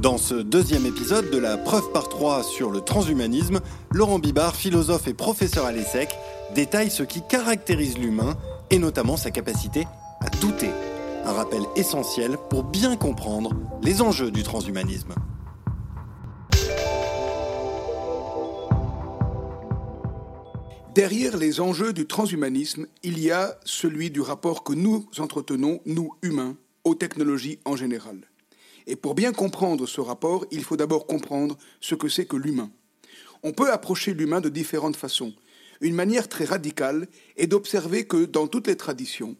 Dans ce deuxième épisode de la preuve par trois sur le transhumanisme, Laurent Bibard, philosophe et professeur à l'ESSEC, détaille ce qui caractérise l'humain et notamment sa capacité à douter. Un rappel essentiel pour bien comprendre les enjeux du transhumanisme. Derrière les enjeux du transhumanisme, il y a celui du rapport que nous entretenons, nous humains, aux technologies en général. Et pour bien comprendre ce rapport, il faut d'abord comprendre ce que c'est que l'humain. On peut approcher l'humain de différentes façons. Une manière très radicale est d'observer que dans toutes les traditions,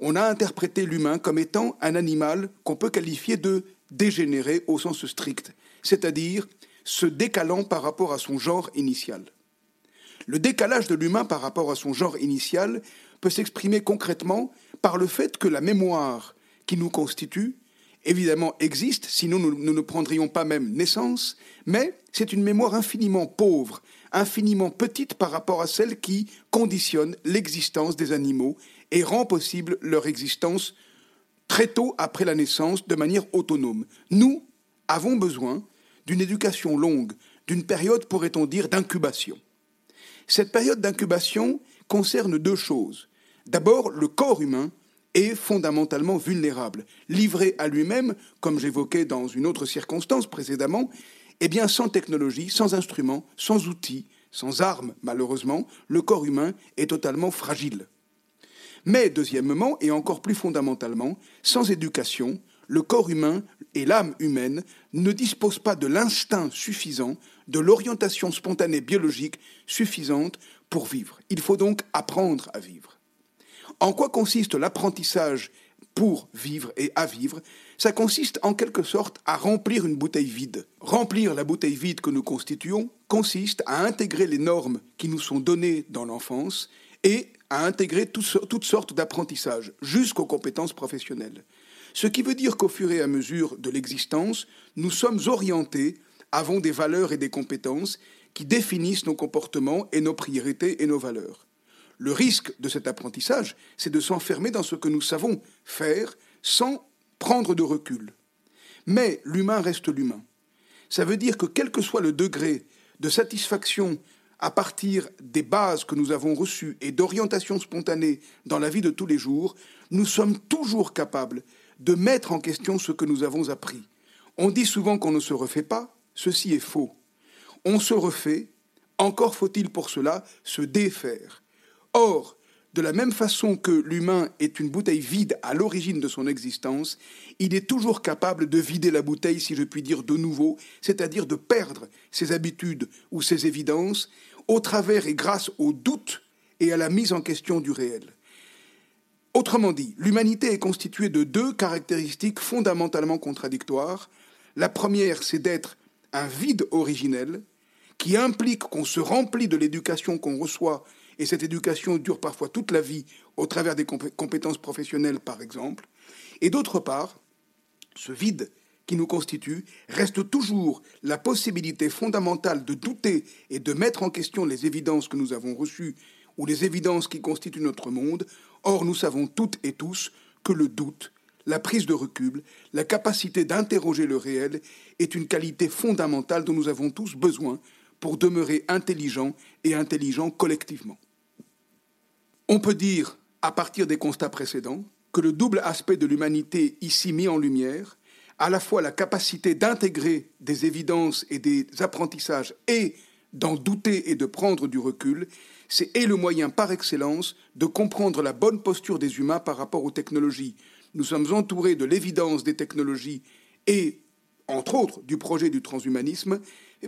on a interprété l'humain comme étant un animal qu'on peut qualifier de dégénéré au sens strict, c'est-à-dire se décalant par rapport à son genre initial. Le décalage de l'humain par rapport à son genre initial peut s'exprimer concrètement par le fait que la mémoire qui nous constitue évidemment existe, sinon nous, ne prendrions pas même naissance, mais c'est une mémoire infiniment pauvre, infiniment petite par rapport à celle qui conditionne l'existence des animaux et rend possible leur existence très tôt après la naissance de manière autonome. Nous avons besoin d'une éducation longue, d'une période, pourrait-on dire, d'incubation. Cette période d'incubation concerne deux choses. D'abord, le corps humain est fondamentalement vulnérable, livré à lui-même, comme j'évoquais dans une autre circonstance précédemment, eh bien sans technologie, sans instruments, sans outils, sans armes, malheureusement, le corps humain est totalement fragile. Mais deuxièmement, et encore plus fondamentalement, sans éducation, le corps humain et l'âme humaine ne disposent pas de l'instinct suffisant, de l'orientation spontanée biologique suffisante pour vivre. Il faut donc apprendre à vivre. En quoi consiste l'apprentissage pour vivre et à vivre? Ça consiste en quelque sorte à remplir une bouteille vide. Remplir la bouteille vide que nous constituons consiste à intégrer les normes qui nous sont données dans l'enfance et à intégrer toutes sortes d'apprentissages, jusqu'aux compétences professionnelles. Ce qui veut dire qu'au fur et à mesure de l'existence, nous sommes orientés, avons des valeurs et des compétences qui définissent nos comportements et nos priorités et nos valeurs. Le risque de cet apprentissage, c'est de s'enfermer dans ce que nous savons faire sans prendre de recul. Mais l'humain reste l'humain. Ça veut dire que quel que soit le degré de satisfaction à partir des bases que nous avons reçues et d'orientation spontanée dans la vie de tous les jours, nous sommes toujours capables de mettre en question ce que nous avons appris. On dit souvent qu'on ne se refait pas, ceci est faux. On se refait, encore faut-il pour cela se défaire. Or, de la même façon que l'humain est une bouteille vide à l'origine de son existence, il est toujours capable de vider la bouteille, si je puis dire, de nouveau, c'est-à-dire de perdre ses habitudes ou ses évidences, au travers et grâce au doute et à la mise en question du réel. Autrement dit, l'humanité est constituée de deux caractéristiques fondamentalement contradictoires. La première, c'est d'être un vide originel, qui implique qu'on se remplit de l'éducation qu'on reçoit et cette éducation dure parfois toute la vie au travers des compétences professionnelles, par exemple. Et d'autre part, ce vide qui nous constitue reste toujours la possibilité fondamentale de douter et de mettre en question les évidences que nous avons reçues ou les évidences qui constituent notre monde. Or, nous savons toutes et tous que le doute, la prise de recul, la capacité d'interroger le réel est une qualité fondamentale dont nous avons tous besoin pour demeurer intelligents et intelligents collectivement. On peut dire, à partir des constats précédents, que le double aspect de l'humanité ici mis en lumière, à la fois la capacité d'intégrer des évidences et des apprentissages et d'en douter et de prendre du recul, c'est et le moyen par excellence de comprendre la bonne posture des humains par rapport aux technologies. Nous sommes entourés de l'évidence des technologies et, entre autres, du projet du transhumanisme,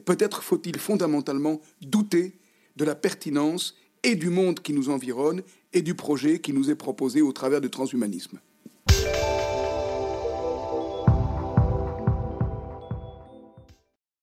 peut-être faut-il fondamentalement douter de la pertinence et du monde qui nous environne et du projet qui nous est proposé au travers du transhumanisme.